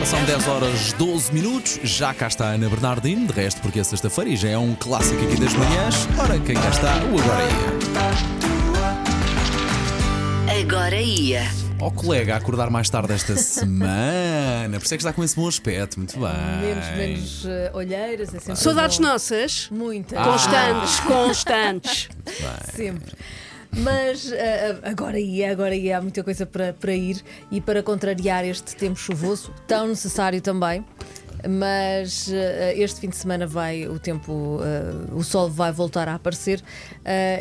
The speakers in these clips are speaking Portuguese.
Ora, são 10 horas 12 minutos. Já cá está a Ana Bernardino, de resto, porque é sexta-feira e já é um clássico aqui das manhãs. Ora, quem cá está? O Agora Ia. Agora ia. Ó oh, colega, a acordar mais tarde esta semana. Por isso é que está com esse bom aspecto. Muito bem. Menos, menos uh, olheiras. É sempre Saudades bom. nossas? Muitas. Constantes, constantes. Sempre. Mas uh, agora ia, agora ia, há muita coisa para, para ir e para contrariar este tempo chuvoso, tão necessário também. Mas uh, este fim de semana vai o tempo, uh, o sol vai voltar a aparecer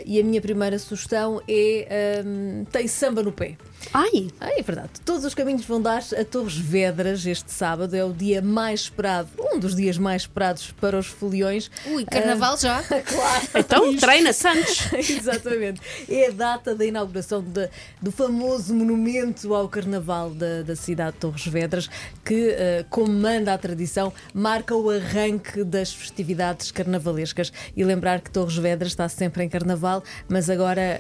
e a minha primeira sugestão é um, tem samba no pé. Ai! Ah, é verdade. Todos os caminhos vão dar a Torres Vedras este sábado. É o dia mais esperado, um dos dias mais esperados para os foliões. Ui, carnaval já? claro. Então treina Santos. Exatamente. É a data da inauguração de, do famoso monumento ao carnaval da, da cidade de Torres Vedras, que, uh, como manda a tradição, marca o arranque das festividades carnavalescas. E lembrar que Torres Vedras está sempre em carnaval, mas agora,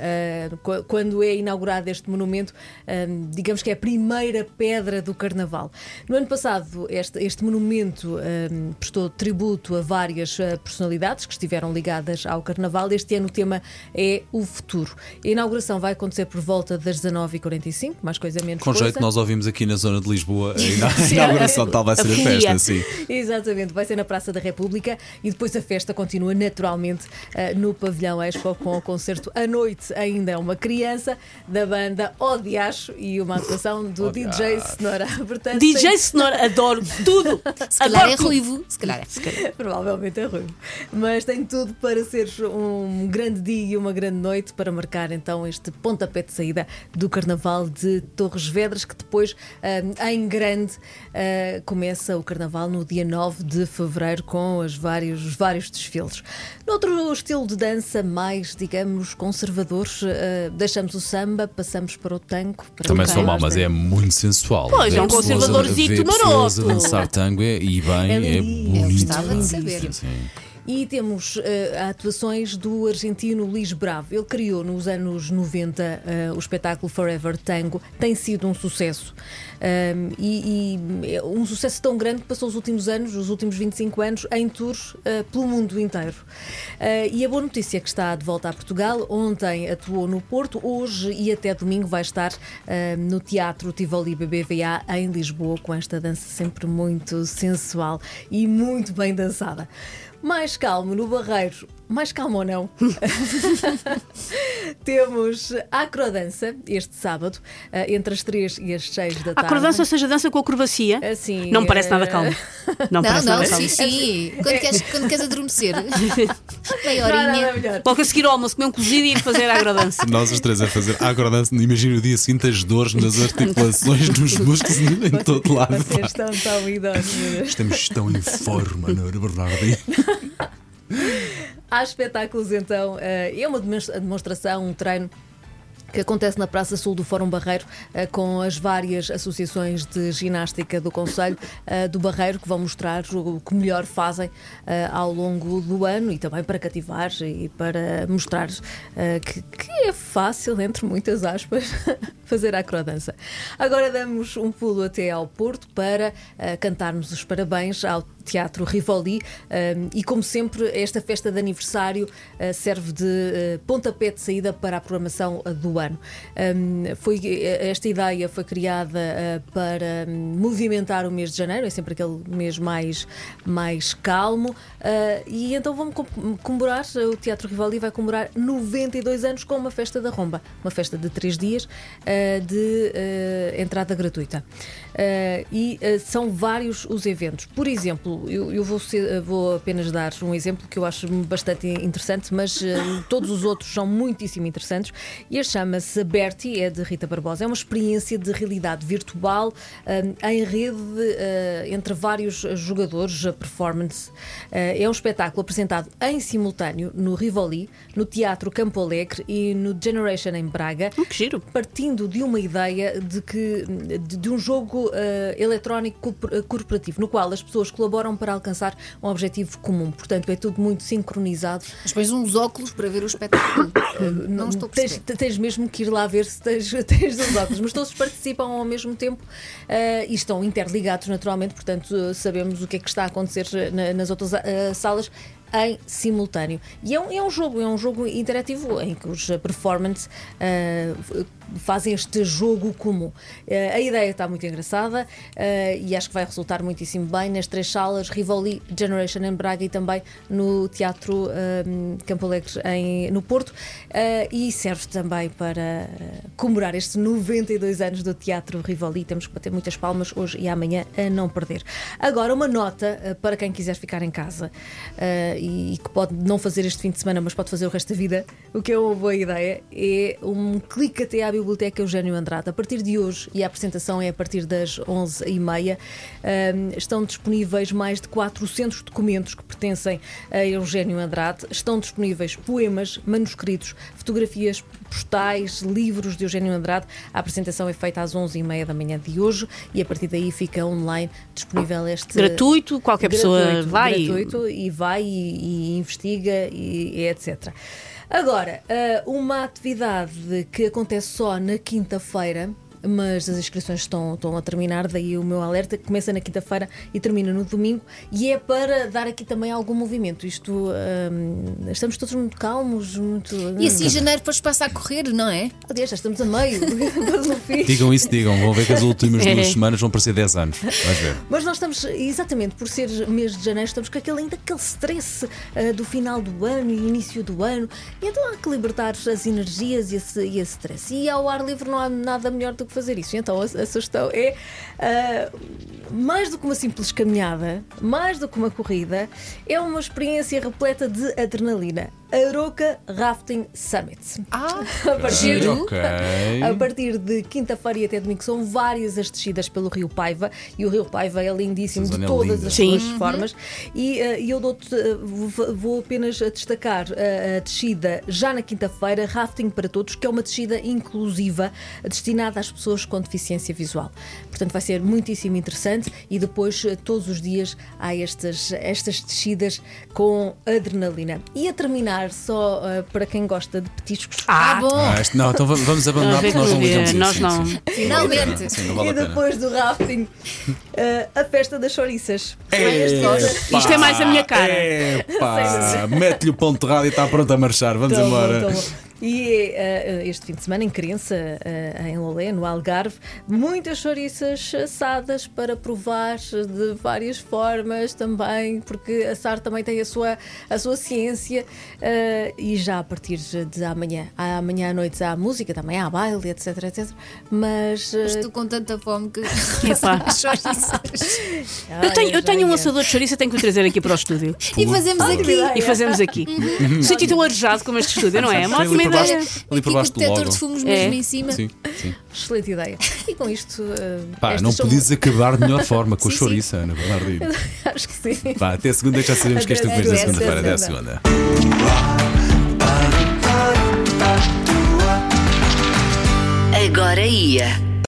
uh, quando é inaugurado este monumento, um, digamos que é a primeira pedra do carnaval. No ano passado, este, este monumento um, prestou tributo a várias uh, personalidades que estiveram ligadas ao carnaval. Este ano o tema é o futuro. A inauguração vai acontecer por volta das 19h45, mais coisa menos Com coisa. jeito, nós ouvimos aqui na zona de Lisboa a ina- a inauguração, tal vai ser a festa, sim. Exatamente, vai ser na Praça da República e depois a festa continua naturalmente uh, no Pavilhão Expo com o concerto à noite. Ainda é uma criança da banda Odiacho e uma atuação do DJ Sonora. Portanto, DJ Senhor, adoro tudo. Se calhar adoro é tudo. ruivo. Se calhar é. Provavelmente é ruim. Mas tem tudo para ser um grande dia e uma grande noite para marcar então este pontapé de saída do Carnaval de Torres Vedras, que depois, ah, em grande, ah, começa o Carnaval no dia 9 de fevereiro com os vários, os vários desfiles. Noutro estilo de dança mais, digamos, conservadores, ah, deixamos o samba, passamos para o tango. Para Também sou mau, mas é muito sensual. Pois, Ver é um conservadorzito a maroto. dançar tango é- e bem, É é, bonito. Eu gostava de saber. Sim. E temos eh, atuações do argentino Luís Bravo. Ele criou nos anos 90 eh, o espetáculo Forever Tango. Tem sido um sucesso. Um, e, e é um sucesso tão grande que passou os últimos anos, os últimos 25 anos, em tours eh, pelo mundo inteiro. E a boa notícia é que está de volta a Portugal. Ontem atuou no Porto, hoje e até domingo vai estar no Teatro Tivoli BBVA em Lisboa, com esta dança sempre muito sensual e muito bem dançada. Mais calmo no Barreiro, mais calmo ou não? Temos a acrodança este sábado, eh, entre as 3 e as 6 da A tarde. acrodança, ou seja, dança com acrobacia. Assim, Não me parece nada eh, calmo. Não, Não, parece não, nada sim, calmo. sim. Quando queres, quando queres adormecer. Meia horinha. Logo a seguir ao almoço, comer um cozido e ir fazer a agrodança. Nós os três a fazer a agrodança, imagina o dia seguinte as dores nas articulações, nos músculos, em todo lado. Vocês estão tão idosos, meu Deus. Estamos tão em forma, não é, Bernardinho? Há espetáculos então, eh, é uma demonstra- demonstração, um treino. Que acontece na Praça Sul do Fórum Barreiro, eh, com as várias associações de ginástica do Conselho eh, do Barreiro, que vão mostrar o que melhor fazem eh, ao longo do ano e também para cativar e para mostrar que, é fácil, entre muitas aspas, fazer a acrodança. Agora damos um pulo até ao Porto para cantarmos os parabéns ao Teatro Rivoli e, como sempre, esta festa de aniversário uh, serve de uh, pontapé de saída para a programação uh, do ano. Foi, esta ideia foi criada para um, movimentar o mês de janeiro, é sempre aquele mês mais, mais calmo, e então vamos com- comemorar, o Teatro Rivoli vai comemorar 92 anos com uma festa da Romba, uma festa de três dias de entrada gratuita. Uh, e uh, são vários os eventos. Por exemplo, eu, eu vou, ser- vou apenas dar um exemplo que eu acho bastante interessante, mas todos os outros são muitíssimo interessantes. E este chama-se Bertie, é de Rita Barbosa. É uma experiência de realidade virtual em rede entre vários jogadores, a performance. É um espetáculo apresentado em simultâneo no Rivoli, no Teatro Campo Alegre e no Generation em Braga Hum, que giro. partindo de uma ideia de que de, de um jogo jogo eh, eletrónico eh, corporativo, no qual as pessoas colaboram para alcançar um objetivo comum. Portanto, é tudo muito sincronizado. Mas pões uns óculos para ver o espetáculo. Não estou a tens, perceber. tens mesmo que ir lá ver se tens, tens os óculos, mas todos participam ao mesmo tempo eh, e estão interligados naturalmente, portanto eh, sabemos o que é que está a acontecer na- nas outras eh, salas em simultâneo. E é um, é um jogo, é um jogo interativo em que os eh, performance eh, f- fazem este jogo comum. Eh, a ideia está muito engraçada eh, e acho que vai resultar muitíssimo bem nas três salas, Rivoli, Generation em Braga e também no Teatro eh, Campo Alegre em, no Porto eh, e serve também para eh, comemorar estes 92 anos do Teatro Rivoli. Temos que bater muitas palmas hoje e amanhã a não perder. Agora, uma nota eh, para quem quiser ficar em casa eh, e que pode não fazer este fim de semana, mas pode fazer o resto da vida, o que é uma boa ideia, é um clique até à Biblioteca Eugênio Andrade. A partir de hoje, e a apresentação é a partir das 11h30, eh, estão disponíveis mais de 400 documentos que pertencem a Eugênio Andrade. Estão disponíveis poemas, manuscritos, fotografias postais, livros de Eugênio Andrade. A apresentação é feita às 11h30 da manhã de hoje e a partir daí fica online disponível este. Gratuito, qualquer pessoa Gratuito, vai. e- gratuito, e vai e, e investiga e, e etc. Agora, ah, uma atividade que acontece só na quinta-feira. Mas as inscrições estão, estão a terminar, daí o meu alerta que começa na quinta-feira e termina no domingo, e é para dar aqui também algum movimento. Isto ah, estamos todos muito calmos, muito. E assim em janeiro depois passa a correr, não é? Aliás, já estamos a meio. Digam isso, digam. Vão ver que as últimas duas semanas vão parecer 10 anos. Vais ver. Mas nós estamos, exatamente por ser mês de janeiro, estamos com aquele, ainda aquele stress ah, do final do ano e início do ano. E então há que libertar as energias e esse, e esse stress. E ao ar livre não há nada melhor do que fazer isso. Então a, a sugestão é ah, mais do que uma simples caminhada, mais do que uma corrida, é uma experiência repleta de adrenalina. Aroca Rafting Summit. Ah, A partir, Giro. Ok. a partir de quinta-feira e até domingo são várias as descidas pelo Rio Paiva e o Rio Paiva é lindíssimo de é todas linda. as Sim. suas formas e e eu dou-te, eh, vou- apenas destacar eh, a descida já na quinta-feira, Rafting para Todos, que é uma descida inclusiva destinada às pessoas com deficiência visual. Portanto, vai ser muitíssimo interessante e depois todos os dias há estas, estas descidas com adrenalina. E a terminar, só eh, para quem gosta de petiscos. ah, Ah, bom. Ah, isto- não, então vamos- abandonar porque nós não ligamos isso. nós não. sim. Finalmente. Sim, não vale e depois do rafting, eh, a festa das chouriças. Epá, Isto é mais a minha cara. Mete-lhe o ponto de rádio e está pronto a marchar. Vamos Tá embora. tá bom. E eh, este fim de semana em Crença, eh, em Lolé, no Algarve, muitas chouriças assadas para provar de várias formas também, porque assar também tem a sua, a sua ciência. eh, e já a partir de amanhã, amanhã à noite há música, também há baile, etc, etc. Mas. Estou com tanta fome que. Eu tenho, eu tenho um assador de chouriça, tenho que o trazer aqui para o estúdio. e fazemos aqui. E fazemos aqui. Sítio tão arejado como este estúdio, não é? É uma ótima por baixo, ali por baixo do o detector logo. de fumos É. mesmo em cima. Sim, sim. Excelente ideia. E com isto. eh, Pá, não são- podias acabar de melhor forma com a Sim, sim. chouriça, Ana Bernardino. Acho que sim. Vá, até segunda que já sabemos que Até vens na segunda. segunda-feira. Até a segunda. Agora ia.